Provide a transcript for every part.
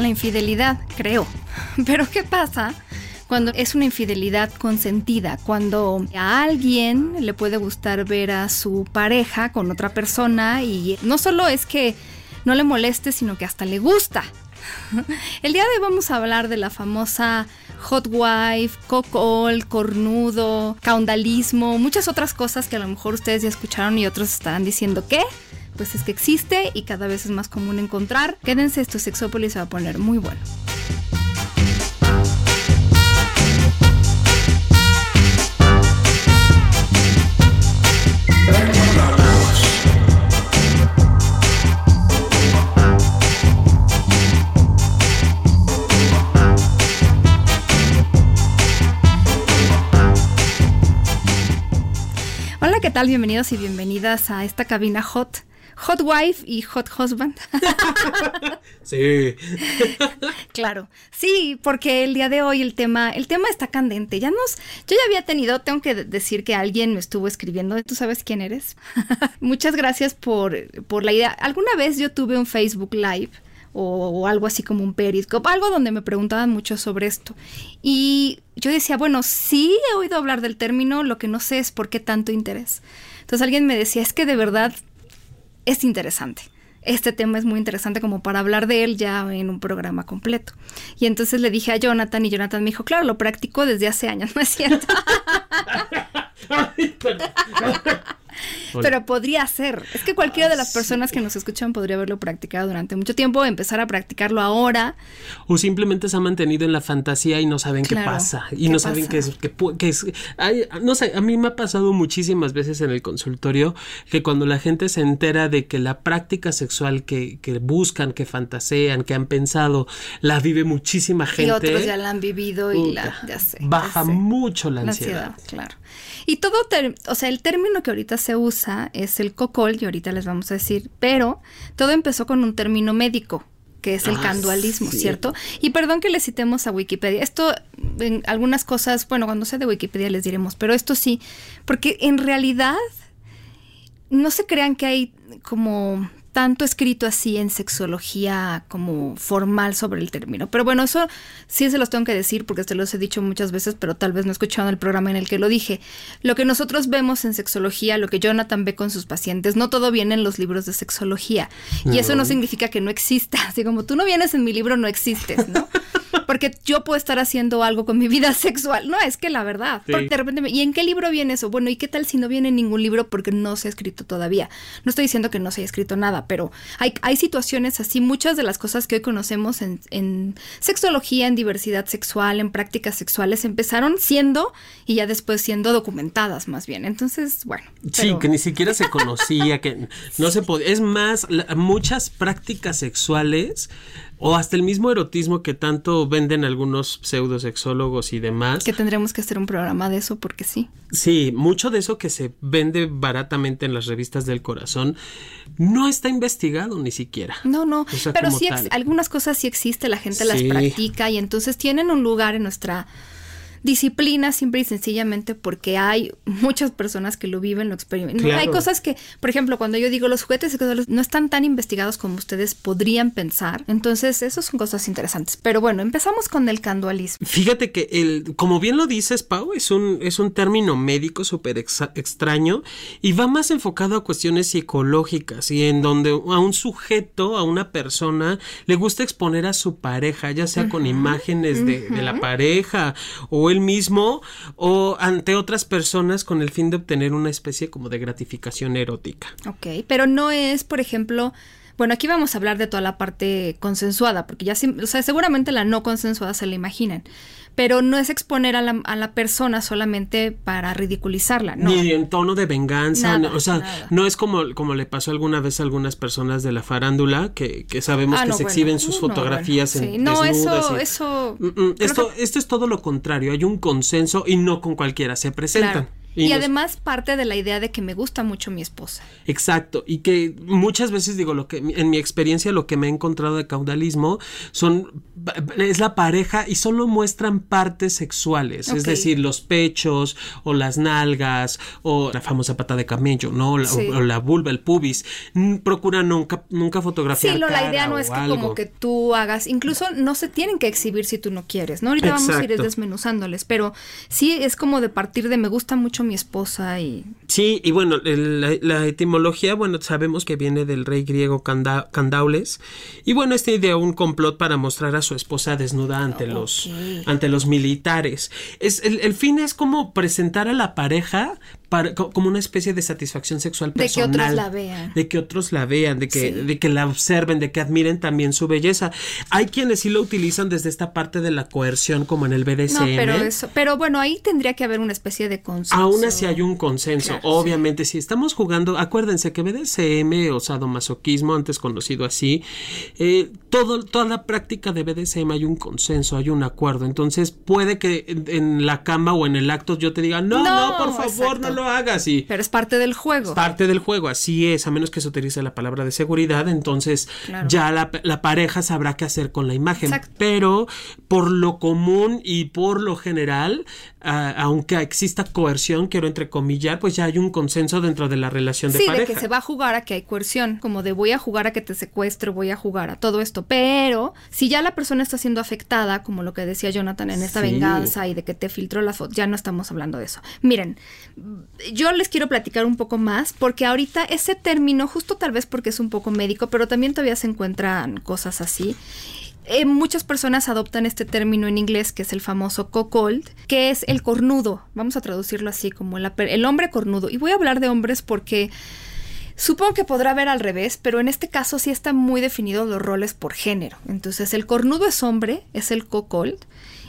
La infidelidad, creo. Pero ¿qué pasa? Cuando es una infidelidad consentida, cuando a alguien le puede gustar ver a su pareja con otra persona y no solo es que no le moleste, sino que hasta le gusta. El día de hoy vamos a hablar de la famosa hot wife, cocol, cornudo, caundalismo, muchas otras cosas que a lo mejor ustedes ya escucharon y otros estarán diciendo ¿qué? Pues es que existe y cada vez es más común encontrar. Quédense, esto Sexópolis se va a poner muy bueno. ¿qué tal? Bienvenidos y bienvenidas a esta cabina hot Hot Wife y Hot Husband. sí. claro. Sí, porque el día de hoy el tema, el tema está candente. Ya nos, yo ya había tenido, tengo que decir que alguien me estuvo escribiendo. ¿Tú sabes quién eres? Muchas gracias por, por la idea. Alguna vez yo tuve un Facebook Live. O, algo así como un periscope, algo donde me preguntaban mucho sobre esto. Y yo decía, bueno, sí he oído hablar del término, lo que no sé es por qué tanto interés. Entonces alguien me decía, es que de verdad es interesante. Este tema es muy interesante como para hablar de él ya en un programa completo. Y entonces le dije a Jonathan y Jonathan me dijo, claro, lo practico desde hace años, ¿no es cierto? Pero podría ser. Es que cualquiera de las personas que nos escuchan podría haberlo practicado durante mucho tiempo, empezar a practicarlo ahora. O simplemente se ha mantenido en la fantasía y no saben qué pasa. Y no saben qué es. Qué, es no sé, a mí me ha pasado muchísimas veces en el consultorio que cuando la gente se entera de que la práctica sexual que, que buscan, que fantasean, que han pensado, la vive muchísima gente. Y otros ya la han vivido y la, ya sé, baja mucho la ansiedad. la ansiedad. Claro. Y todo, o sea, el término que ahorita se usa es el cocol, y ahorita les vamos a decir, pero todo empezó con un término médico que es el ah, candualismo, ¿cierto? Y perdón que le citemos a Wikipedia. Esto, en algunas cosas, bueno, cuando sea de Wikipedia les diremos, pero esto sí, porque en realidad no se crean que hay como tanto escrito así en sexología como formal sobre el término. Pero bueno, eso sí se los tengo que decir porque te los he dicho muchas veces, pero tal vez no he escuchado el programa en el que lo dije. Lo que nosotros vemos en sexología, lo que Jonathan ve con sus pacientes, no todo viene en los libros de sexología. Y eso no significa que no exista. Así como tú no vienes en mi libro, no existes, ¿no? Porque yo puedo estar haciendo algo con mi vida sexual. No, es que la verdad. De repente, ¿y en qué libro viene eso? Bueno, ¿y qué tal si no viene en ningún libro porque no se ha escrito todavía? No estoy diciendo que no se haya escrito nada, pero hay, hay situaciones así. Muchas de las cosas que hoy conocemos en, en sexología, en diversidad sexual, en prácticas sexuales, empezaron siendo y ya después siendo documentadas más bien. Entonces, bueno. Sí, que ni siquiera se conocía, que no se podía. Es más, muchas prácticas sexuales o hasta el mismo erotismo que tanto venden algunos pseudosexólogos y demás. Que tendremos que hacer un programa de eso porque sí. Sí, mucho de eso que se vende baratamente en las revistas del corazón no está investigado ni siquiera. No, no, pero sí algunas cosas sí existe, la gente las practica y entonces tienen un lugar en nuestra disciplina simple y sencillamente porque hay muchas personas que lo viven, lo experimentan. Hay cosas que, por ejemplo, cuando yo digo los juguetes no están tan investigados como ustedes podrían pensar. Entonces, eso son cosas interesantes. Pero bueno, empezamos con el candualismo. Fíjate que el, como bien lo dices, Pau, es un, es un término médico súper extraño y va más enfocado a cuestiones psicológicas y en donde a un sujeto, a una persona, le gusta exponer a su pareja, ya sea con imágenes de, de la pareja o él mismo o ante otras personas con el fin de obtener una especie como de gratificación erótica. Ok, pero no es, por ejemplo, Bueno, aquí vamos a hablar de toda la parte consensuada, porque ya, o sea, seguramente la no consensuada se la imaginan pero no es exponer a la, a la persona solamente para ridiculizarla, ¿no? Ni en tono de venganza, o sea, no es como, como le pasó alguna vez a algunas personas de la farándula que, que sabemos ah, que se exhiben sus fotografías en No, eso, eso... Mm, mm, esto, esto es todo lo contrario, hay un consenso y no con cualquiera se presentan. Y, además parte de la idea de que me gusta mucho mi esposa. Exacto, y que muchas veces digo lo que en mi experiencia lo que me he encontrado de caudalismo son es la pareja y solo muestran partes sexuales, es decir, los pechos o las nalgas o la famosa pata de camello, ¿no? O, la vulva, el pubis. Procura nunca nunca fotografiar Sí, la idea no es que como que tú hagas, incluso no se tienen que exhibir si tú no quieres, ¿no? Ahorita vamos a ir desmenuzándoles, pero sí es como de partir de me gusta mucho mi esposa y... Sí, y bueno, la, etimología, bueno, sabemos que viene del rey griego Candaules. Y bueno, esta idea, un complot para mostrar a su esposa desnuda ante, los, ante los militares. Es, el, el fin es como presentar a la pareja como una especie de satisfacción sexual personal. De que otros la vean. De que otros la vean, de que, de que la observen, de que admiren también su belleza. Hay quienes sí lo utilizan desde esta parte de la coerción, como en el BDSM. No, pero eso, pero bueno, ahí tendría que haber una especie de consenso. Aún así hay un consenso. Obviamente, si estamos jugando, acuérdense que BDSM o sadomasoquismo, antes conocido así, eh, todo, toda la práctica de BDSM hay un consenso, hay un acuerdo. Entonces, puede que en, la cama o en el acto yo te diga, no, no, por favor, no lo hagas. Y Pero es parte del juego. parte del juego, así es, a menos que se utilice la palabra de seguridad, entonces ya la, pareja sabrá qué hacer con la imagen. Pero por lo común y por lo general, aunque exista coerción, quiero entrecomillar, pues ya hay un consenso dentro de la relación de pareja. Sí, de que se va a jugar a que hay coerción, como de voy a jugar a que te secuestro, voy a jugar a todo esto. Pero si ya la persona está siendo afectada, como lo que decía Jonathan en esta venganza y de que te filtró las fotos, ya no estamos hablando de eso. Miren, yo les quiero platicar un poco más, porque ahorita ese término, justo tal vez porque es un poco médico, pero también todavía se encuentran cosas así. Eh, muchas personas adoptan este término en inglés que es el famoso cocold, que es el cornudo. Vamos a traducirlo así como el hombre cornudo. Y voy a hablar de hombres porque supongo que podrá ver al revés, pero en este caso sí están muy definidos los roles por género. Entonces el cornudo es hombre, es el cocold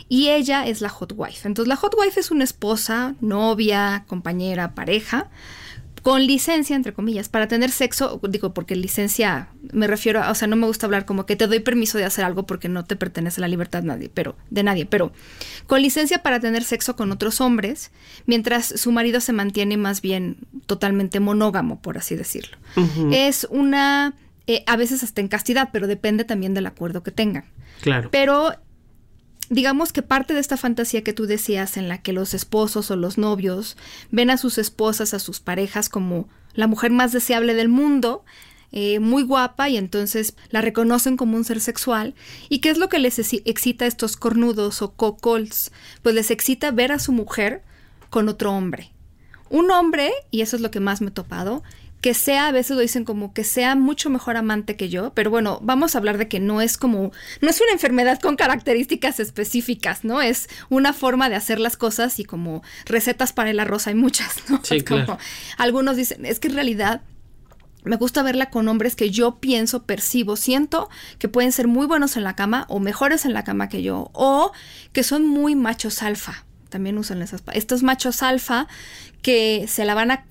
y ella es la hot wife. Entonces la hot wife es una esposa, novia, compañera, pareja, con licencia, entre comillas, para tener sexo, digo, porque licencia me refiero a, o sea, no me gusta hablar como que te doy permiso de hacer algo porque no te pertenece la libertad de nadie, pero, de nadie, pero con licencia para tener sexo con otros hombres, mientras su marido se mantiene más bien totalmente monógamo, por así decirlo. Es una, eh, a veces hasta en castidad, pero depende también del acuerdo que tengan. Claro. Pero digamos que parte de esta fantasía que tú decías en la que los esposos o los novios ven a sus esposas, a sus parejas como la mujer más deseable del mundo, eh, muy guapa y entonces la reconocen como un ser sexual. ¿Y qué es lo que les excita a estos cornudos o cocols? Pues les excita ver a su mujer con otro hombre. Un hombre, y eso es lo que más me he topado, que sea, a veces lo dicen como que sea mucho mejor amante que yo, pero bueno, vamos a hablar de que no es como, no es una enfermedad con características específicas, ¿no? Es una forma de hacer las cosas y como recetas para el arroz hay muchas, ¿no? Sí, como algunos dicen, es que en realidad me gusta verla con hombres que yo pienso, percibo, siento que pueden ser muy buenos en la cama o mejores en la cama que yo, o que son muy machos alfa. También usan esas. Estos machos alfa que se la van a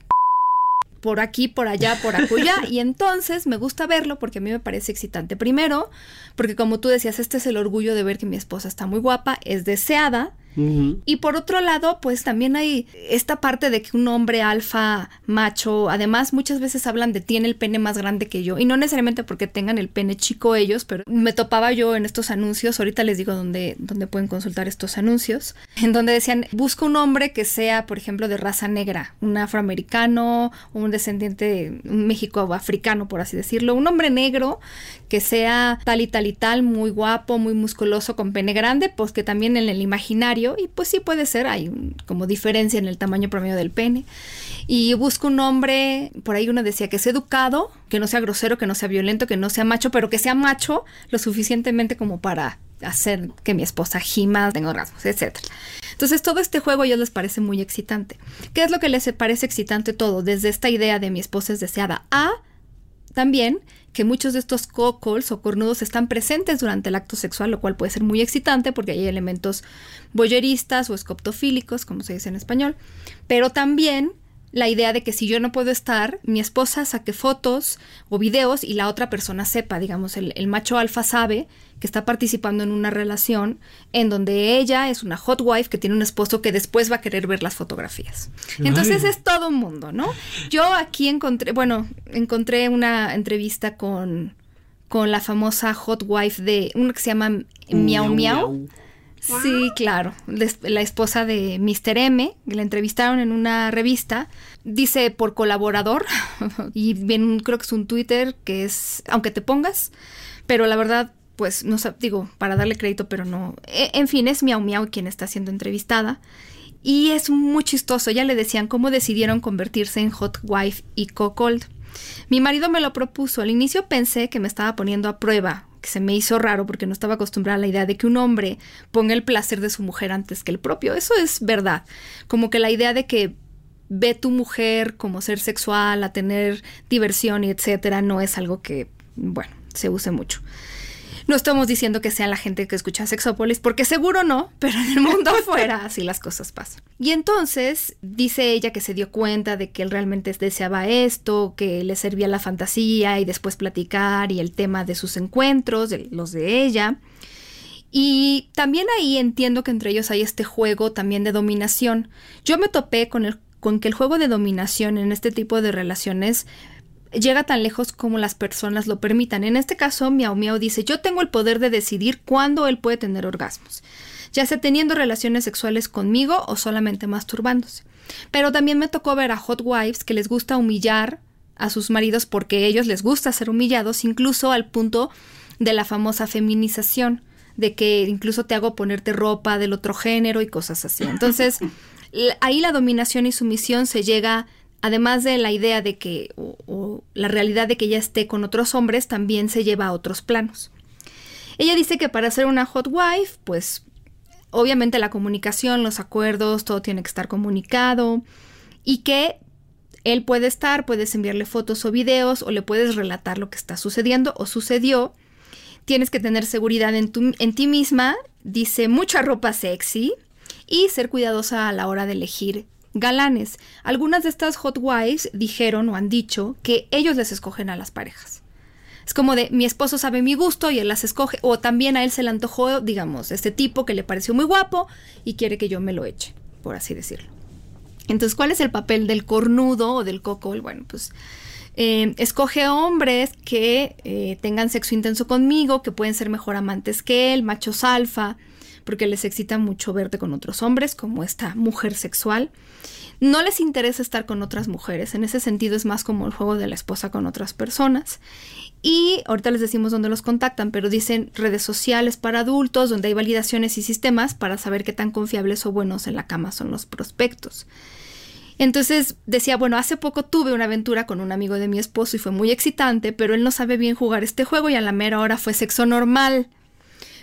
por aquí, por allá, por acullá. y entonces me gusta verlo porque a mí me parece excitante. Primero, porque como tú decías, este es el orgullo de ver que mi esposa está muy guapa, es deseada. Y por otro lado, pues también hay esta parte de que un hombre alfa, macho, además muchas veces hablan de tiene el pene más grande que yo. Y no necesariamente porque tengan el pene chico ellos, pero me topaba yo en estos anuncios, ahorita les digo dónde, dónde pueden consultar estos anuncios, en donde decían, busca un hombre que sea, por ejemplo, de raza negra, un afroamericano, un descendiente de un México africano, por así decirlo, un hombre negro que sea tal y tal y tal, muy guapo, muy musculoso, con pene grande, pues que también en el imaginario y pues sí puede ser, hay como diferencia en el tamaño promedio del pene. Y busco un hombre, por ahí uno decía que sea educado, que no sea grosero, que no sea violento, que no sea macho, pero que sea macho lo suficientemente como para hacer que mi esposa gima, tenga rasgos, etc. Entonces todo este juego ya les parece muy excitante. ¿Qué es lo que les parece excitante todo? Desde esta idea de mi esposa es deseada a también que muchos de estos co-calls o cornudos están presentes durante el acto sexual, lo cual puede ser muy excitante porque hay elementos boyeristas o escoptofílicos, como se dice en español, pero también la idea de que si yo no puedo estar, mi esposa saque fotos o videos y la otra persona sepa, digamos, el, macho alfa sabe que está participando en una relación en donde ella es una hot wife que tiene un esposo que después va a querer ver las fotografías. Entonces es todo un mundo, ¿no? Yo aquí encontré, bueno, encontré una entrevista con, con la famosa hot wife de una que se llama Miau Miau. Sí, claro. La esposa de Mr. M, la entrevistaron en una revista, dice por colaborador, y bien creo que es un Twitter que es, aunque te pongas, pero la verdad, pues no sé, digo, para darle crédito, pero no. E, en fin, es Miau Miau quien está siendo entrevistada. Y es muy chistoso, ya le decían cómo decidieron convertirse en Hot Wife y Co-Cold. Mi marido me lo propuso. Al inicio pensé que me estaba poniendo a prueba, que se me hizo raro porque no estaba acostumbrada a la idea de que un hombre ponga el placer de su mujer antes que el propio. Eso es verdad. Como que la idea de que ve tu mujer como ser sexual, a tener diversión y etcétera, no es algo que, bueno, se use mucho. No estamos diciendo que sea la gente que escucha Sexópolis, porque seguro no, pero en el mundo afuera así las cosas pasan. Y entonces dice ella que se dio cuenta de que él realmente deseaba esto, que le servía la fantasía y después platicar y el tema de sus encuentros, de los de ella. Y también ahí entiendo que entre ellos hay este juego también de dominación. Yo me topé con, el, con que el juego de dominación en este tipo de relaciones llega tan lejos como las personas lo permitan. En este caso, Miau Miau dice, yo tengo el poder de decidir cuándo él puede tener orgasmos, ya sea teniendo relaciones sexuales conmigo o solamente masturbándose. Pero también me tocó ver a hot wives que les gusta humillar a sus maridos porque a ellos les gusta ser humillados, incluso al punto de la famosa feminización, de que incluso te hago ponerte ropa del otro género y cosas así. Entonces, ahí la dominación y sumisión se llega además de la idea de que, o, la realidad de que ella esté con otros hombres, también se lleva a otros planos. Ella dice que para ser una hot wife, pues obviamente la comunicación, los acuerdos, todo tiene que estar comunicado y que él puede estar, puedes enviarle fotos o videos o le puedes relatar lo que está sucediendo o sucedió. Tienes que tener seguridad en, en ti misma, dice mucha ropa sexy y ser cuidadosa a la hora de elegir galanes. Algunas de estas hot wives dijeron o han dicho que ellos les escogen a las parejas. Es como de mi esposo sabe mi gusto y él las escoge, o también a él se le antojó, digamos, este tipo que le pareció muy guapo y quiere que yo me lo eche, por así decirlo. Entonces, ¿cuál es el papel del cornudo o del coco? Bueno, pues eh, escoge hombres que eh, tengan sexo intenso conmigo, que pueden ser mejor amantes que él, machos alfa, porque les excita mucho verte con otros hombres, como esta mujer sexual. No les interesa estar con otras mujeres, en ese sentido es más como el juego de la esposa con otras personas. Y ahorita les decimos dónde los contactan, pero dicen redes sociales para adultos, donde hay validaciones y sistemas para saber qué tan confiables o buenos en la cama son los prospectos. Entonces decía, bueno, hace poco tuve una aventura con un amigo de mi esposo y fue muy excitante, pero él no sabe bien jugar este juego y a la mera hora fue sexo normal.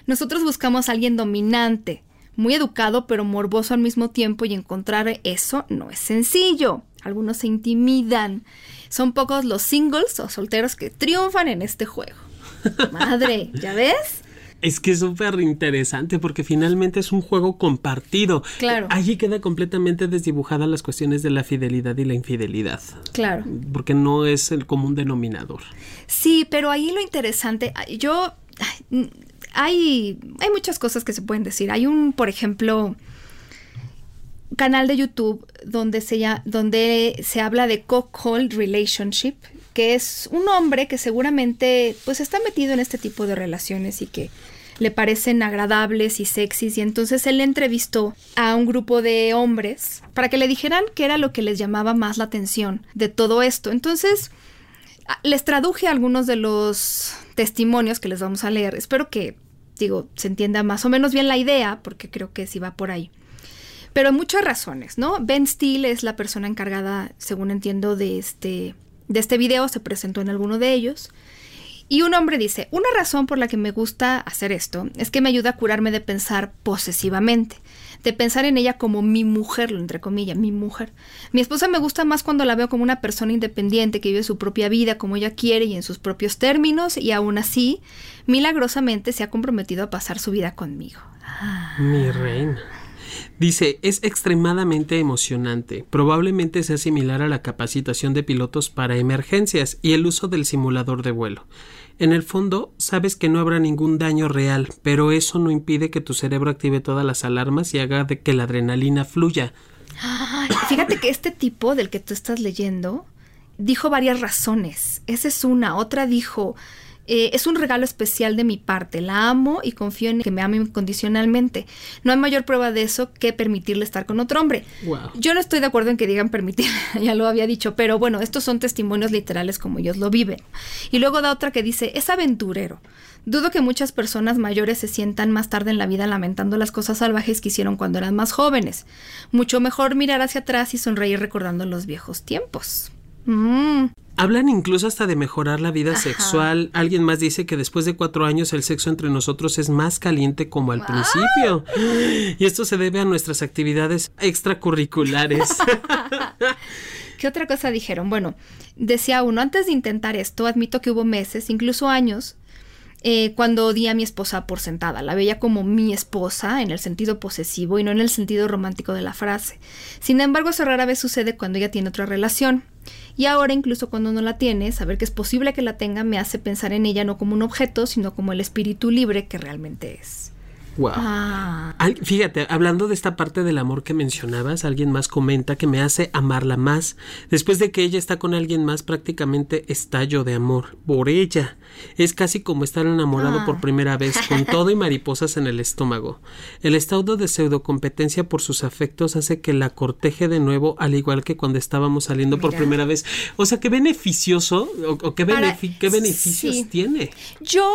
Nosotros buscamos a alguien dominante, muy educado pero morboso al mismo tiempo y encontrar eso no es sencillo. Algunos se intimidan. Son pocos los singles o solteros que triunfan en este juego. Madre, ¿ya ves? Es que es súper interesante porque finalmente es un juego compartido. Claro. Allí queda completamente desdibujada las cuestiones de la fidelidad y la infidelidad. Claro. Porque no es el común denominador. Sí, pero ahí lo interesante, yo hay, hay muchas cosas que se pueden decir. Hay un, por ejemplo, canal de YouTube donde se, donde se habla de co-called relationship, que es un hombre que seguramente pues está metido en este tipo de relaciones y que le parecen agradables y sexys y entonces él entrevistó a un grupo de hombres para que le dijeran qué era lo que les llamaba más la atención de todo esto. Entonces les traduje algunos de los testimonios que les vamos a leer. Espero que, digo, se entienda más o menos bien la idea, porque creo que sí va por ahí. Pero muchas razones, ¿no? Ben Steele es la persona encargada, según entiendo, de este, de este video, se presentó en alguno de ellos. Y un hombre dice, una razón por la que me gusta hacer esto es que me ayuda a curarme de pensar posesivamente. De pensar en ella como mi mujer, entre comillas, mi mujer. Mi esposa me gusta más cuando la veo como una persona independiente que vive su propia vida como ella quiere y en sus propios términos y aún así, milagrosamente se ha comprometido a pasar su vida conmigo. Mi reina. Dice, es extremadamente emocionante. Probablemente sea similar a la capacitación de pilotos para emergencias y el uso del simulador de vuelo. En el fondo, sabes que no habrá ningún daño real, pero eso no impide que tu cerebro active todas las alarmas y haga de que la adrenalina fluya. fíjate que este tipo del que tú estás leyendo dijo varias razones. Esa es una. Otra dijo, eh, es un regalo especial de mi parte. La amo y confío en que me ame incondicionalmente. No hay mayor prueba de eso que permitirle estar con otro hombre. Yo no estoy de acuerdo en que digan permitir, ya lo había dicho, pero bueno, estos son testimonios literales como ellos lo viven. Y luego da otra que dice, es aventurero. Dudo que muchas personas mayores se sientan más tarde en la vida lamentando las cosas salvajes que hicieron cuando eran más jóvenes. Mucho mejor mirar hacia atrás y sonreír recordando los viejos tiempos. Mm. Hablan incluso hasta de mejorar la vida sexual. Alguien más dice que después de cuatro años el sexo entre nosotros es más caliente como al principio. Y esto se debe a nuestras actividades extracurriculares. ¿Qué otra cosa dijeron? Bueno, decía uno, antes de intentar esto, admito que hubo meses, incluso años, eh, cuando di a mi esposa por sentada. La veía como mi esposa en el sentido posesivo y no en el sentido romántico de la frase. Sin embargo, eso rara vez sucede cuando ella tiene otra relación. Y ahora, incluso cuando no la tiene, saber que es posible que la tenga me hace pensar en ella no como un objeto, sino como el espíritu libre que realmente es. Wow. Ah. Fíjate, hablando de esta parte del amor que mencionabas, alguien más comenta que me hace amarla más. Después de que ella está con alguien más, prácticamente estallo de amor por ella. Es casi como estar enamorado por ah. primera vez, con todo y mariposas en el estómago. El estado de pseudocompetencia por sus afectos hace que la corteje de nuevo, al igual que cuando estábamos saliendo por primera vez. O sea, qué beneficioso o, qué, qué, beneficios tiene. Yo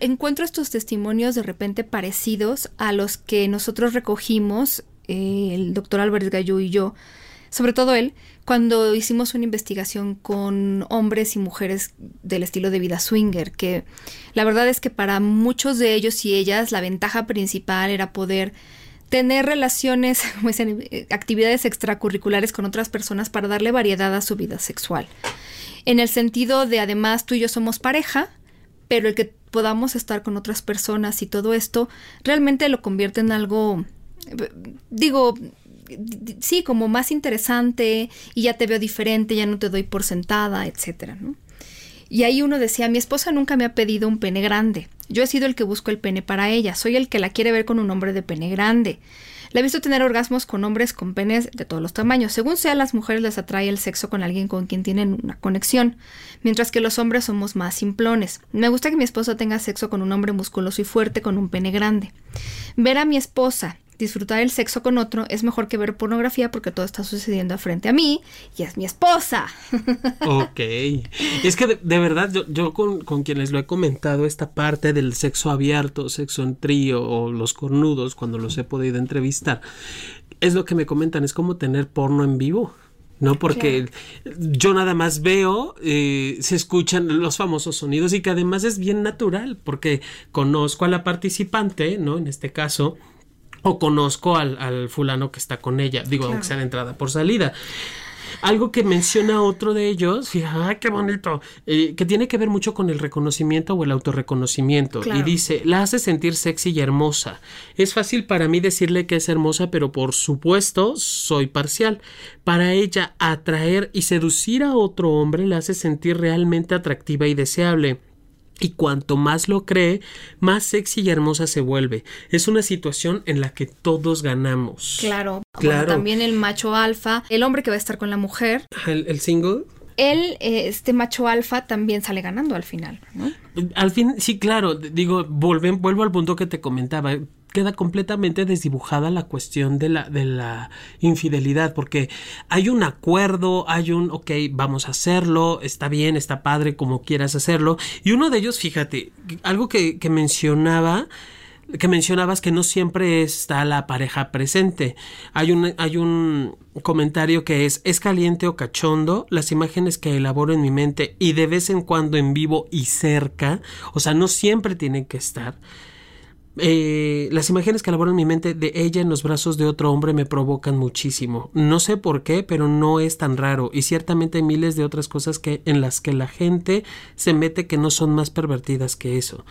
encuentro estos testimonios de repente parecidos a los que nosotros recogimos, eh, el doctor Álvarez Gallo y yo, sobre todo él, cuando hicimos una investigación con hombres y mujeres del estilo de vida swinger, que la verdad es que para muchos de ellos y ellas la ventaja principal era poder tener relaciones, dicen, eh, actividades extracurriculares con otras personas para darle variedad a su vida sexual. En el sentido de además tú y yo somos pareja, pero el que podamos estar con otras personas y todo esto realmente lo convierte en algo, digo, sí, como más interesante y ya te veo diferente, ya no te doy por sentada, etcétera, Y ahí uno decía, mi esposa nunca me ha pedido un pene grande. Yo he sido el que busco el pene para ella. Soy el que la quiere ver con un hombre de pene grande. La he visto tener orgasmos con hombres con penes de todos los tamaños. Según sea, las mujeres les atrae el sexo con alguien con quien tienen una conexión, mientras que los hombres somos más simplones. Me gusta que mi esposa tenga sexo con un hombre musculoso y fuerte con un pene grande. Ver a mi esposa disfrutar el sexo con otro es mejor que ver pornografía porque todo está sucediendo frente a mí y es mi esposa. Ok. Es que de, verdad yo, con, quienes lo he comentado esta parte del sexo abierto, sexo en trío o los cornudos cuando los he podido entrevistar, es lo que me comentan, es como tener porno en vivo. ¿no? Porque yo nada más veo, eh, se escuchan los famosos sonidos y que además es bien natural, porque conozco a la participante, ¿no? En este caso, o conozco al, fulano que está con ella, digo, aunque sea de entrada por salida. Algo que menciona otro de ellos, fíjate, ¡ay, qué bonito! Eh, que tiene que ver mucho con el reconocimiento o el autorreconocimiento. Y dice, la hace sentir sexy y hermosa. Es fácil para mí decirle que es hermosa, pero por supuesto soy parcial. Para ella, atraer y seducir a otro hombre la hace sentir realmente atractiva y deseable. Y cuanto más lo cree, más sexy y hermosa se vuelve. Es una situación en la que todos ganamos. Claro. Claro. también el macho alfa, el hombre que va a estar con la mujer. El, single. Él, eh, este macho alfa, también sale ganando al final, ¿no? Al fin, sí, claro. Digo, vuelvo al punto que te comentaba queda completamente desdibujada la cuestión de la, de la infidelidad, porque hay un acuerdo, hay un, ok, vamos a hacerlo, está bien, está padre, como quieras hacerlo. Y uno de ellos, fíjate, algo que, que mencionaba, que mencionabas que no siempre está la pareja presente. Hay un, hay un comentario que es, es caliente o cachondo, las imágenes que elaboro en mi mente y de vez en cuando en vivo y cerca, o sea, no siempre tienen que estar eh, las imágenes que elaboran mi mente de ella en los brazos de otro hombre me provocan muchísimo. No sé por qué, pero no es tan raro. Y ciertamente hay miles de otras cosas que, en las que la gente se mete que no son más pervertidas que eso.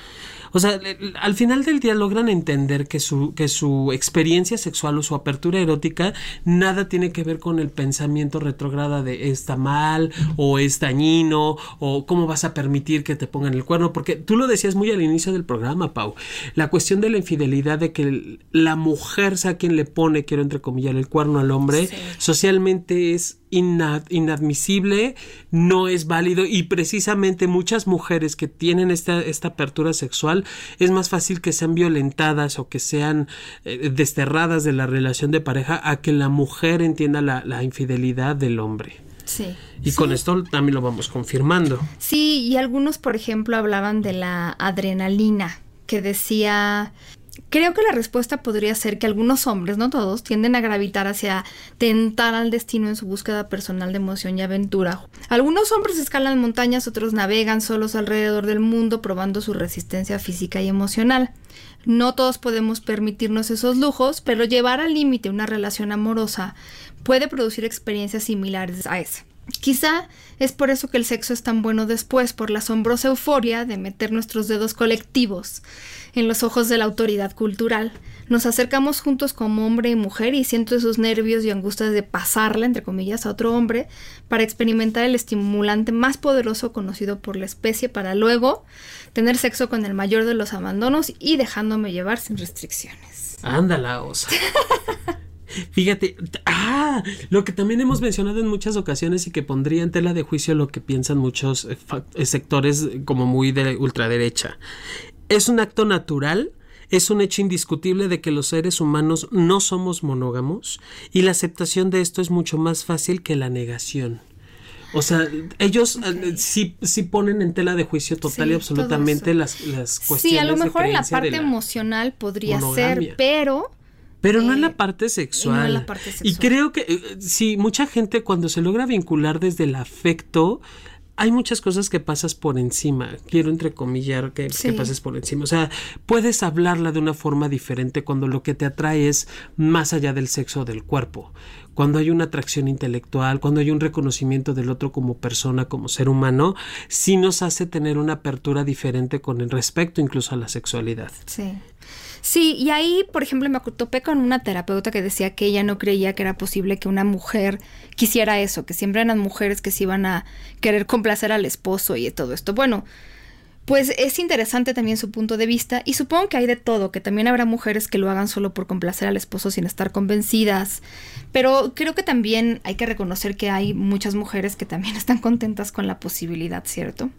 O sea, al final del día logran entender que su, que su experiencia sexual o su apertura erótica nada tiene que ver con el pensamiento retrógrada de está mal o es dañino o cómo vas a permitir que te pongan el cuerno. Porque tú lo decías muy al inicio del programa, Pau. La cuestión de la infidelidad, de que la mujer sea quien le pone, quiero entrecomillar, el cuerno al hombre, socialmente es inadmisible, no es válido y precisamente muchas mujeres que tienen esta, esta apertura sexual es más fácil que sean violentadas o que sean eh, desterradas de la relación de pareja a que la mujer entienda la, infidelidad del hombre. Sí. Y con esto también lo vamos confirmando. Sí, y algunos, por ejemplo, hablaban de la adrenalina, que decía Creo que la respuesta podría ser que algunos hombres, no todos, tienden a gravitar hacia tentar al destino en su búsqueda personal de emoción y aventura. Algunos hombres escalan montañas, otros navegan solos alrededor del mundo probando su resistencia física y emocional. No todos podemos permitirnos esos lujos, pero llevar al límite una relación amorosa puede producir experiencias similares a esa. Quizá es por eso que el sexo es tan bueno después, por la asombrosa euforia de meter nuestros dedos colectivos en los ojos de la autoridad cultural. Nos acercamos juntos como hombre y mujer y siento esos nervios y angustias de pasarla, entre comillas, a otro hombre para experimentar el estimulante más poderoso conocido por la especie para luego tener sexo con el mayor de los abandonos y dejándome llevar sin restricciones. Ándala, osa. Fíjate, ah, lo que también hemos mencionado en muchas ocasiones y que pondría en tela de juicio lo que piensan muchos eh, eh, sectores como muy de ultraderecha. Es un acto natural, es un hecho indiscutible de que los seres humanos no somos monógamos y la aceptación de esto es mucho más fácil que la negación. O sea, ellos eh, sí, sí ponen en tela de juicio total y absolutamente las, las cuestiones. Sí, a lo mejor en la parte emocional podría ser, pero pero no en la parte sexual. No en la parte sexual. Y creo que eh, sí, mucha gente cuando se logra vincular desde el afecto, hay muchas cosas que pasas por encima. Quiero entrecomillar que, que pases por encima. O sea, puedes hablarla de una forma diferente cuando lo que te atrae es más allá del sexo o del cuerpo. Cuando hay una atracción intelectual, cuando hay un reconocimiento del otro como persona, como ser humano, sí nos hace tener una apertura diferente con el respecto incluso a la sexualidad. Sí. Sí, y ahí, por ejemplo, me topé con una terapeuta que decía que ella no creía que era posible que una mujer quisiera eso, que siempre eran mujeres que se iban a querer complacer al esposo y todo esto. Bueno, pues es interesante también su punto de vista y supongo que hay de todo, que también habrá mujeres que lo hagan solo por complacer al esposo sin estar convencidas, pero creo que también hay que reconocer que hay muchas mujeres que también están contentas con la posibilidad, ¿cierto?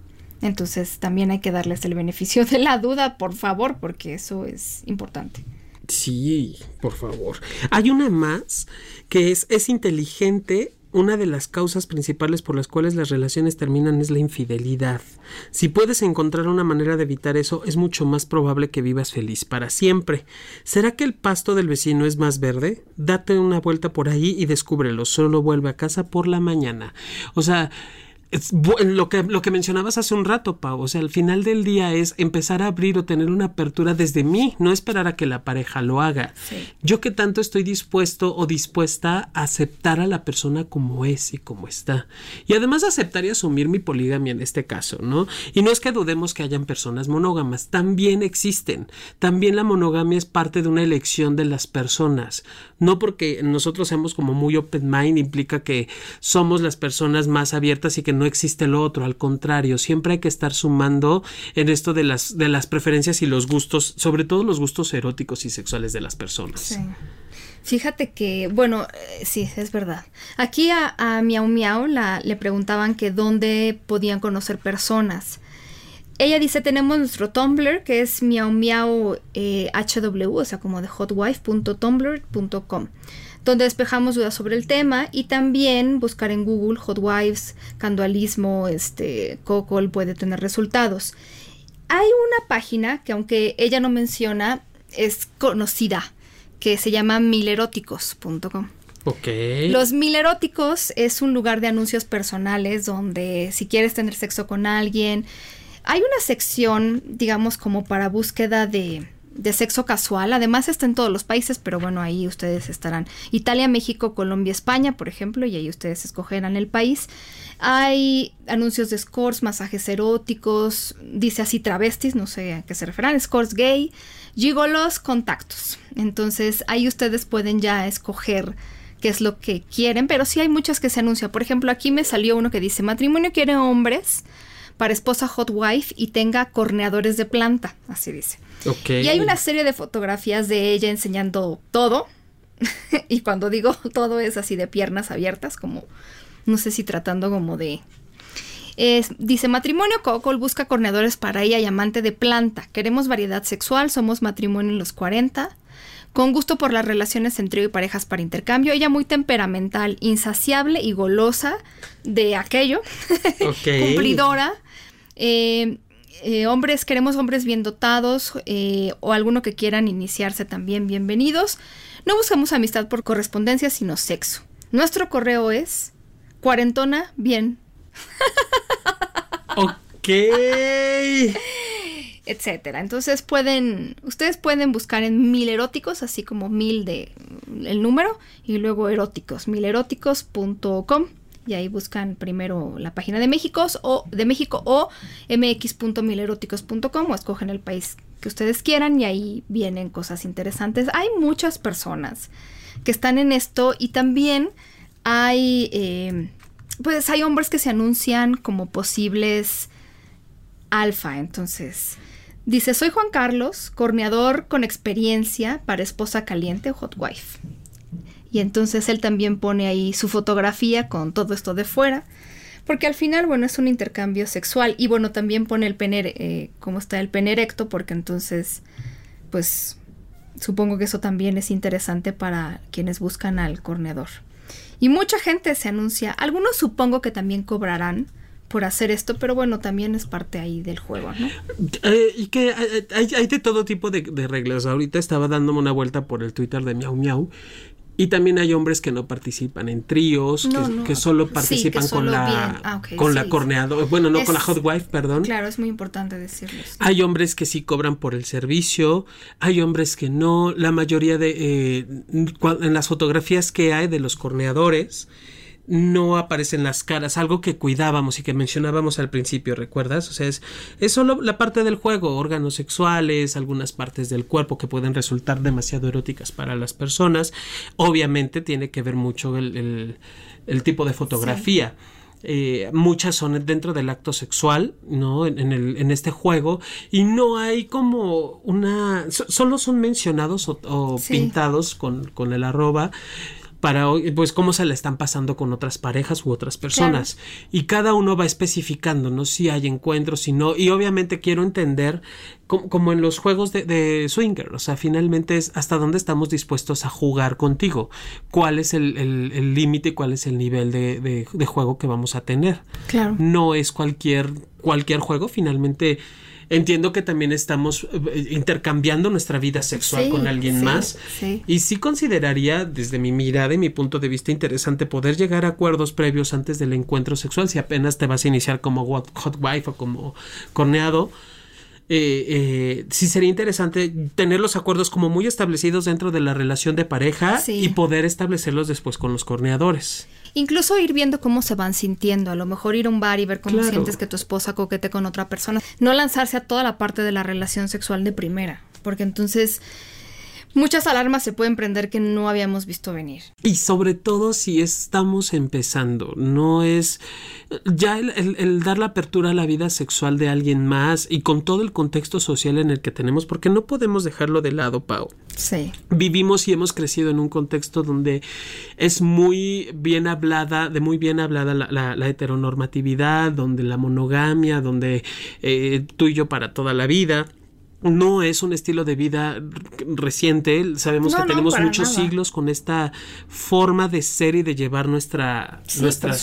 Entonces también hay que darles el beneficio de la duda, por favor, porque eso es importante. Sí, por favor. Hay una más que es, es inteligente. Una de las causas principales por las cuales las relaciones terminan es la infidelidad. Si puedes encontrar una manera de evitar eso, es mucho más probable que vivas feliz para siempre. ¿Será que el pasto del vecino es más verde? Date una vuelta por ahí y descúbrelo. Solo vuelve a casa por la mañana. O sea, lo que, lo que mencionabas hace un rato, Pau, o sea, al final del día es empezar a abrir o tener una apertura desde mí, no esperar a que la pareja lo haga. Yo que tanto estoy dispuesto o dispuesta a aceptar a la persona como es y como está. Y además aceptar y asumir mi poligamia en este caso, ¿no? Y no es que dudemos que hayan personas monógamas, también existen. También la monogamia es parte de una elección de las personas. No porque nosotros seamos como muy open mind implica que somos las personas más abiertas y que no existe lo otro, al contrario, siempre hay que estar sumando en esto de las, de las preferencias y los gustos, sobre todo los gustos eróticos y sexuales de las personas. Sí. Fíjate que, bueno, eh, sí, es verdad. Aquí a, Miau Miau le preguntaban que dónde podían conocer personas. Ella dice, tenemos nuestro Tumblr, que es miau miau eh, hw, o sea, como de hotwife.tumblr.com donde despejamos dudas sobre el tema y también buscar en Google Hot Wives, candualismo, este, Cocol puede tener resultados. Hay una página que aunque ella no menciona, es conocida, que se llama mileróticos.com. Ok. Los mileróticos es un lugar de anuncios personales donde si quieres tener sexo con alguien, hay una sección, digamos, como para búsqueda de de sexo casual. Además está en todos los países, pero bueno, ahí ustedes estarán. Italia, México, Colombia, España, por ejemplo, y ahí ustedes escogerán el país. Hay anuncios de scores, masajes eróticos, dice así travestis, no sé a qué se refieren, scores gay, gigolos, contactos. Entonces ahí ustedes pueden ya escoger qué es lo que quieren, pero sí hay muchas que se anuncian. Por ejemplo, aquí me salió uno que dice, matrimonio quiere hombres para esposa hot wife y tenga corneadores de planta, así dice. Y hay una serie de fotografías de ella enseñando todo. y cuando digo todo es así de piernas abiertas, como no sé si tratando como de... dice, matrimonio Cocol busca corneadores para ella y amante de planta. Queremos variedad sexual, somos matrimonio en los 40. Con gusto por las relaciones entre y parejas para intercambio. Ella muy temperamental, insaciable y golosa de aquello. Cumplidora. Eh, eh, hombres, queremos hombres bien dotados eh, o alguno que quieran iniciarse también, bienvenidos. No buscamos amistad por correspondencia, sino sexo. Nuestro correo es cuarentona bien. ok. Etcétera. Entonces pueden, ustedes pueden buscar en mil eróticos, así como mil de el número, y luego eróticos, mileróticos.com y ahí buscan primero la página de México o de México o mx.mileróticos.com o escogen el país que ustedes quieran y ahí vienen cosas interesantes. Hay muchas personas que están en esto y también hay eh, pues hay hombres que se anuncian como posibles alfa, entonces dice, soy Juan Carlos, corneador con experiencia para esposa caliente o hot wife. Y entonces él también pone ahí su fotografía con todo esto de fuera. Porque al final, bueno, es un intercambio sexual. Y bueno, también pone el pene, eh, cómo está el pene erecto, porque entonces, pues, supongo que eso también es interesante para quienes buscan al corneador. Y mucha gente se anuncia. Algunos supongo que también cobrarán por hacer esto, pero bueno, también es parte ahí del juego, ¿no? Eh, y que eh, hay, de todo tipo de, de, reglas. Ahorita estaba dándome una vuelta por el Twitter de Miau Miau y también hay hombres que no participan en tríos, que, solo participan con la ah, con la corneado, bueno, no con la hot wife, perdón. Claro, es muy importante decirlo. Hay hombres que sí cobran por el servicio, hay hombres que no. La mayoría de eh, en las fotografías que hay de los corneadores no aparecen las caras, algo que cuidábamos y que mencionábamos al principio, ¿recuerdas? O sea, es, es, solo la parte del juego, órganos sexuales, algunas partes del cuerpo que pueden resultar demasiado eróticas para las personas. Obviamente tiene que ver mucho el, tipo de fotografía. Eh, muchas son dentro del acto sexual, ¿no? En, el, en, este juego, y no hay como una. solo son mencionados o, pintados con, con el arroba para pues cómo se le están pasando con otras parejas u otras personas. Y cada uno va especificando no si hay encuentros si no. Y obviamente quiero entender como, en los juegos de, swinger o sea finalmente es hasta dónde estamos dispuestos a jugar contigo. Cuál es el límite cuál es el nivel de, de, juego que vamos a tener claro. No es cualquier cualquier juego. Finalmente entiendo que también estamos eh, intercambiando nuestra vida sexual con alguien más. Y sí consideraría, desde mi mirada y mi punto de vista, interesante poder llegar a acuerdos previos antes del encuentro sexual, si apenas te vas a iniciar como hot wife o como corneado. Eh, eh, sí sería interesante tener los acuerdos como muy establecidos dentro de la relación de pareja y poder establecerlos después con los corneadores. Incluso ir viendo cómo se van sintiendo, a lo mejor ir a un bar y ver cómo sientes que tu esposa coquete con otra persona. No lanzarse a toda la parte de la relación sexual de primera, porque entonces muchas alarmas se pueden prender que no habíamos visto venir. Y sobre todo si estamos empezando, no es ya el, dar la apertura a la vida sexual de alguien más y con todo el contexto social en el que tenemos, porque no podemos dejarlo de lado, Pau. Sí. Vivimos y hemos crecido en un contexto donde es muy bien hablada, de muy bien hablada la, heteronormatividad, donde la monogamia, donde eh, tú y yo para toda la vida no es un estilo de vida reciente. Sabemos que tenemos muchos siglos con esta forma de ser y de llevar nuestra nuestras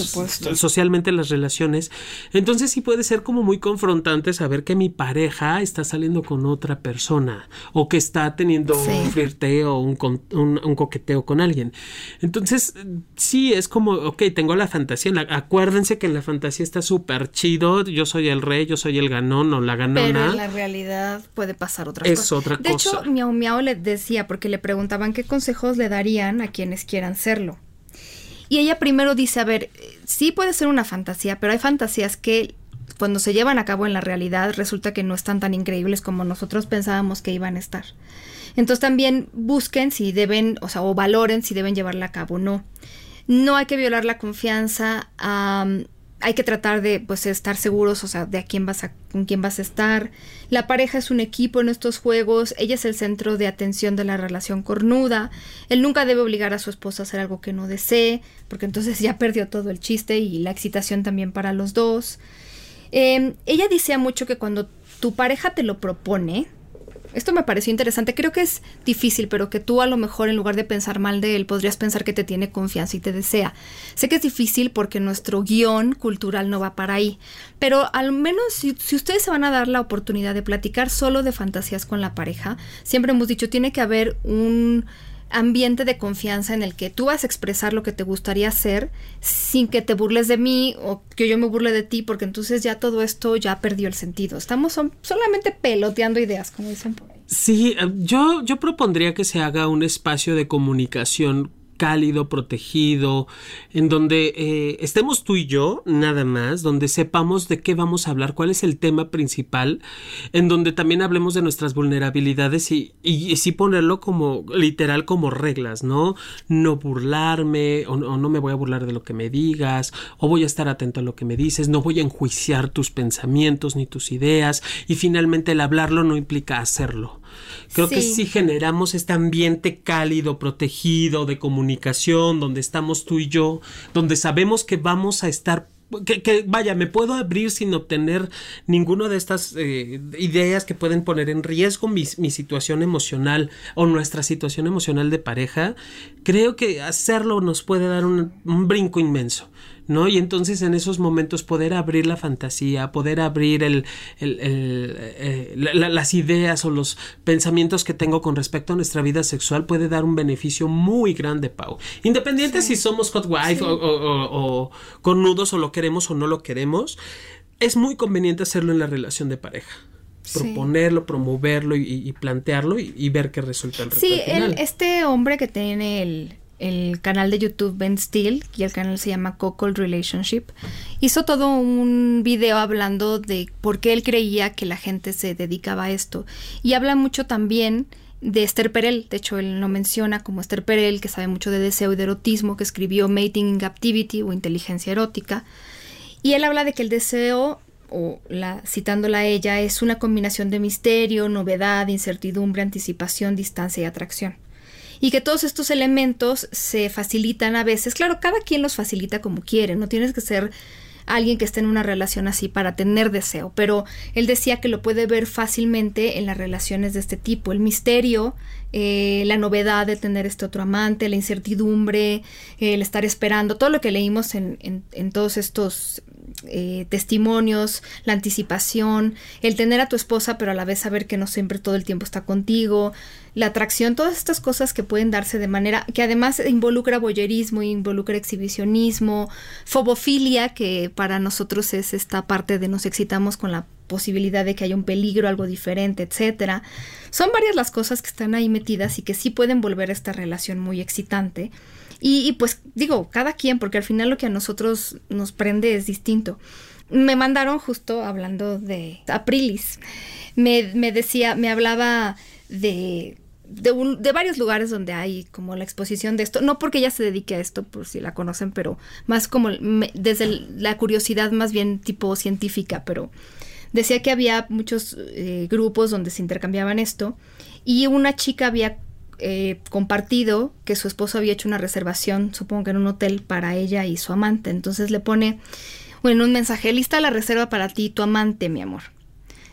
socialmente las relaciones. Entonces sí puede ser como muy confrontante saber que mi pareja está saliendo con otra persona o que está teniendo un flirteo, un, un, un, coqueteo con alguien. Entonces sí es como, ok, tengo la fantasía. acuérdense que en la fantasía está súper chido. Yo soy el rey, yo soy el ganón o la ganona. Pero en la realidad puede puede pasar otra Es cosa. otra de cosa. hecho, Miau Miau le decía, porque le preguntaban qué consejos le darían a quienes quieran serlo. Y ella primero dice, a ver, sí puede ser una fantasía, pero hay fantasías que cuando se llevan a cabo en la realidad resulta que no están tan increíbles como nosotros pensábamos que iban a estar. Entonces también busquen si deben, o sea, o valoren si deben llevarla a cabo o no. No hay que violar la confianza, am, hay que tratar de pues estar seguros, o sea, de a quién vas a, con quién vas a estar. La pareja es un equipo en estos juegos, ella es el centro de atención de la relación cornuda. Él nunca debe obligar a su esposa a hacer algo que no desee, porque entonces ya perdió todo el chiste y la excitación también para los dos. Eh, ella decía mucho que cuando tu pareja te lo propone, esto me pareció interesante, creo que es difícil, pero que tú a lo mejor en lugar de pensar mal de él, podrías pensar que te tiene confianza y te desea. Sé que es difícil porque nuestro guion cultural no va para ahí, pero al menos si, si ustedes se van a dar la oportunidad de platicar solo de fantasías con la pareja, siempre hemos dicho, tiene que haber un ambiente de confianza en el que tú vas a expresar lo que te gustaría hacer sin que te burles de mí o que yo me burle de ti, porque entonces ya todo esto ya perdió el sentido. Estamos son- solamente peloteando ideas, como dicen por ahí. Sí, eh, yo, yo propondría que se haga un espacio de comunicación cálido, protegido, en donde eh, estemos tú y yo, nada más, donde sepamos de qué vamos a hablar, cuál es el tema principal, en donde también hablemos de nuestras vulnerabilidades y, y, sí ponerlo como literal como reglas, ¿no? No burlarme, o, o no me voy a burlar de lo que me digas, o voy a estar atento a lo que me dices, no voy a enjuiciar tus pensamientos ni tus ideas, y finalmente el hablarlo no implica hacerlo. Creo que sí generamos este ambiente cálido, protegido, de comunicación, donde estamos tú y yo, donde sabemos que vamos a estar que, que, vaya, me puedo abrir sin obtener ninguna de estas eh, ideas que pueden poner en riesgo mi, mi, situación emocional o nuestra situación emocional de pareja, creo que hacerlo nos puede dar un, un brinco inmenso. ¿No? Y entonces en esos momentos poder abrir la fantasía, poder abrir el, el, el, eh, la, las ideas o los pensamientos que tengo con respecto a nuestra vida sexual puede dar un beneficio muy grande, Pau. Independiente sí. si somos hot wife sí. o, o, o, o con nudos o lo queremos o no lo queremos, es muy conveniente hacerlo en la relación de pareja proponerlo, sí. promoverlo y, y plantearlo y, y, ver qué resulta el Sí, el, este hombre que tiene el, el canal de YouTube Ben Steele, y el canal se llama Cockle Relationship, hizo todo un video hablando de por qué él creía que la gente se dedicaba a esto. Y habla mucho también de Esther Perel, de hecho él lo menciona como Esther Perel, que sabe mucho de deseo y de erotismo, que escribió Mating in Captivity o Inteligencia Erótica. Y él habla de que el deseo o la, citándola a ella, es una combinación de misterio, novedad, incertidumbre, anticipación, distancia y atracción y que todos estos elementos se facilitan a veces. Claro, cada quien los facilita como quiere, no tienes que ser alguien que esté en una relación así para tener deseo, pero él decía que lo puede ver fácilmente en las relaciones de este tipo, el misterio, eh, la novedad de tener este otro amante, la incertidumbre, el estar esperando, todo lo que leímos en, en, en todos estos eh, testimonios, la anticipación, el tener a tu esposa pero a la vez saber que no siempre todo el tiempo está contigo, la atracción, todas estas cosas que pueden darse de manera que además involucra boyerismo, involucra exhibicionismo, fobofilia, que para nosotros es esta parte de nos excitamos con la posibilidad de que haya un peligro, algo diferente, etcétera. Son varias las cosas que están ahí metidas y que sí pueden volver a esta relación muy excitante. Y, pues digo, cada quien, porque al final lo que a nosotros nos prende es distinto. Me mandaron justo hablando de Aprilis. Me, me decía, me hablaba de de, varios lugares donde hay como la exposición de esto, no porque ella se dedique a esto, por si la conocen, pero más como desde la curiosidad más bien tipo científica, pero decía que había muchos eh, grupos donde se intercambiaban esto y una chica había eh, compartido que su esposo había hecho una reservación, supongo que en un hotel para ella y su amante, entonces le pone bueno, un mensaje, lista la reserva para ti tu amante, mi amor.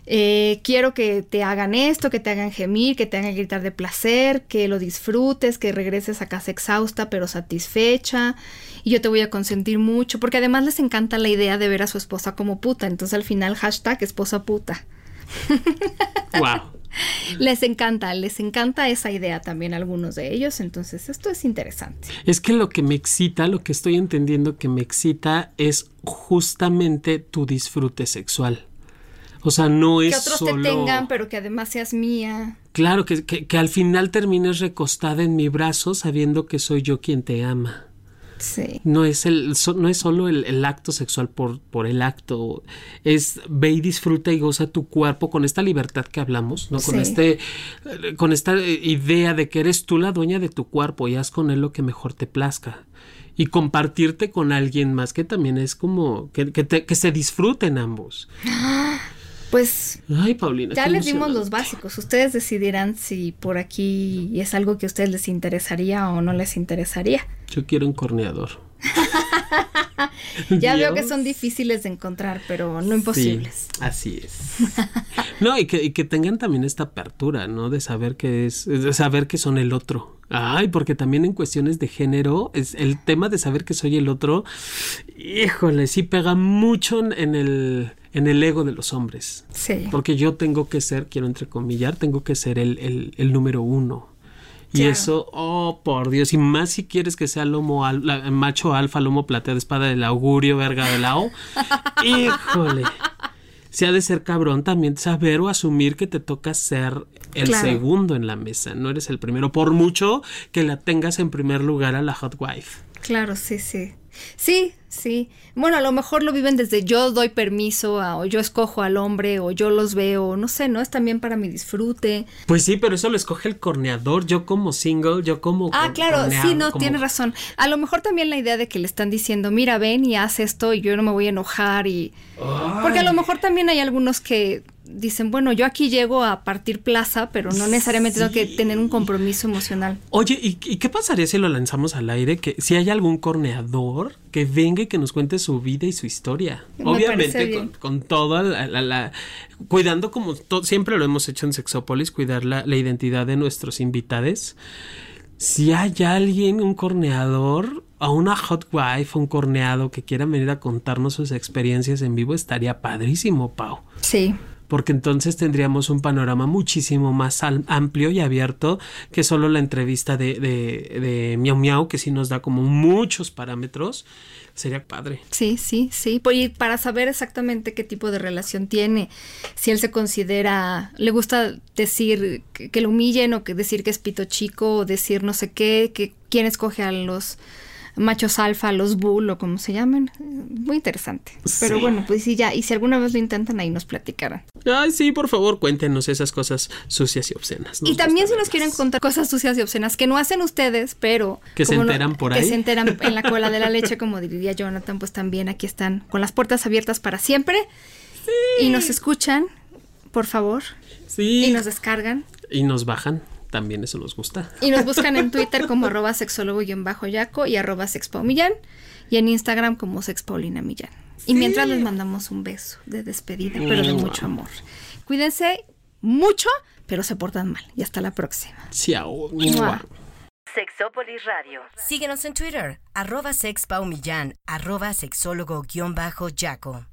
Eh, quiero que te hagan esto, que te hagan gemir, que te hagan gritar de placer, que lo disfrutes, que regreses a casa exhausta pero satisfecha y yo te voy a consentir mucho, porque además les encanta la idea de ver a su esposa como puta, entonces al final hashtag esposa puta. Wow. Les encanta, les encanta esa idea también a algunos de ellos, entonces esto es interesante. Es que lo que me excita, lo que estoy entendiendo que me excita es justamente tu disfrute sexual O sea, no es que otros solo... te tengan, pero que además seas mía. Claro, que, que, que al final termines recostada en mi brazo sabiendo que soy yo quien te ama. Sí. No es, el, so- no es solo el, el acto sexual por, por el acto, es ve y disfruta y goza tu cuerpo con esta libertad que hablamos, ¿no? Con, Sí. este, eh, con esta eh, idea de que eres tú la dueña de tu cuerpo y haz con él lo que mejor te plazca. Y compartirte con alguien más que también es como que, que, te- que se disfruten ambos. Pues Ay, Paulina. ya les dimos los básicos. Ustedes decidirán si por aquí es algo que a ustedes les interesaría o no les interesaría. Yo quiero un corneador. Ya veo que son difíciles de encontrar, pero no imposibles. Sí, así es. No, y que, y que tengan también esta apertura, ¿no? De saber que es, de saber que son el otro. Ay, porque también en cuestiones de género, es el tema de saber que soy el otro, híjole, sí pega mucho en- en el, en el ego de los hombres. Sí. Porque yo tengo que ser, quiero entrecomillar, tengo que ser el, el, el número uno. Y eso, oh por Dios, y más si quieres que sea lomo al- la- macho alfa, lomo plateado, espada del augurio, verga de la O. Híjole. Se ha de ser cabrón también saber o asumir que te toca ser el Claro. segundo en la mesa, no eres el primero, por mucho que la tengas en primer lugar a la hot wife. Claro, sí, sí. Sí, sí. Bueno, a lo mejor lo viven desde yo doy permiso a- o yo escojo al hombre o yo los veo, no sé, ¿no? Es también para mi disfrute. Pues sí, pero eso lo escoge el corneador, yo como single, yo como... Ah, claro, corneado, sí, no, como- tienes razón. A lo mejor también la idea de que le están diciendo, mira, ven y haz esto y yo no me voy a enojar y... Porque a lo mejor también hay algunos que dicen, bueno, yo aquí llego a partir plaza, pero no necesariamente tengo que tener un compromiso emocional. Oye, ¿y, y qué pasaría si lo lanzamos al aire? Que si hay algún corneador que venga y que nos cuente su vida y su historia. Me Obviamente con, con toda la, la- la- cuidando como to- siempre lo hemos hecho en Sexópolis, cuidar la, la identidad de nuestros invitados. Si hay alguien, un corneador, o una hot wife, un corneado que quiera venir a contarnos sus experiencias en vivo, estaría padrísimo, Pau Sí, porque entonces tendríamos un panorama muchísimo más amplio y abierto que solo la entrevista de, de, de Miau Miau, que sí nos da como muchos parámetros. Sería padre. Sí, sí, sí. Pues, y para saber exactamente qué tipo de relación tiene, si él se considera, le gusta decir que, que lo humillen o que decir que es pito chico o decir no sé qué, que quién escoge a los machos alfa, los bull o como se llamen. Muy interesante. Pero Sí. bueno, pues sí, ya. Y si alguna vez lo intentan, ahí nos platicarán. Ay, sí, por favor, cuéntenos esas cosas sucias y obscenas. y también si nos quieren contar cosas sucias y obscenas que no hacen ustedes, pero... Que se no- enteran por Que ahí. se enteran en la cola de la leche, como diría Jonathan, pues también aquí están con las puertas abiertas para siempre. Y nos escuchan, por favor, Sí. y nos descargan. Y nos bajan. También eso nos gusta. Y nos buscan en Twitter como arroba sexólogo-yaco y arroba sexpaumillán. Y en Instagram como sexpaulina millán. Y mientras les mandamos un beso de despedida, pero de mucho amor. Cuídense mucho, pero se portan mal. Y hasta la próxima. Ciao. Mua. Sexópolis Radio. Síguenos en Twitter, arroba sexpaumillán, arroba sexólogo-yaco.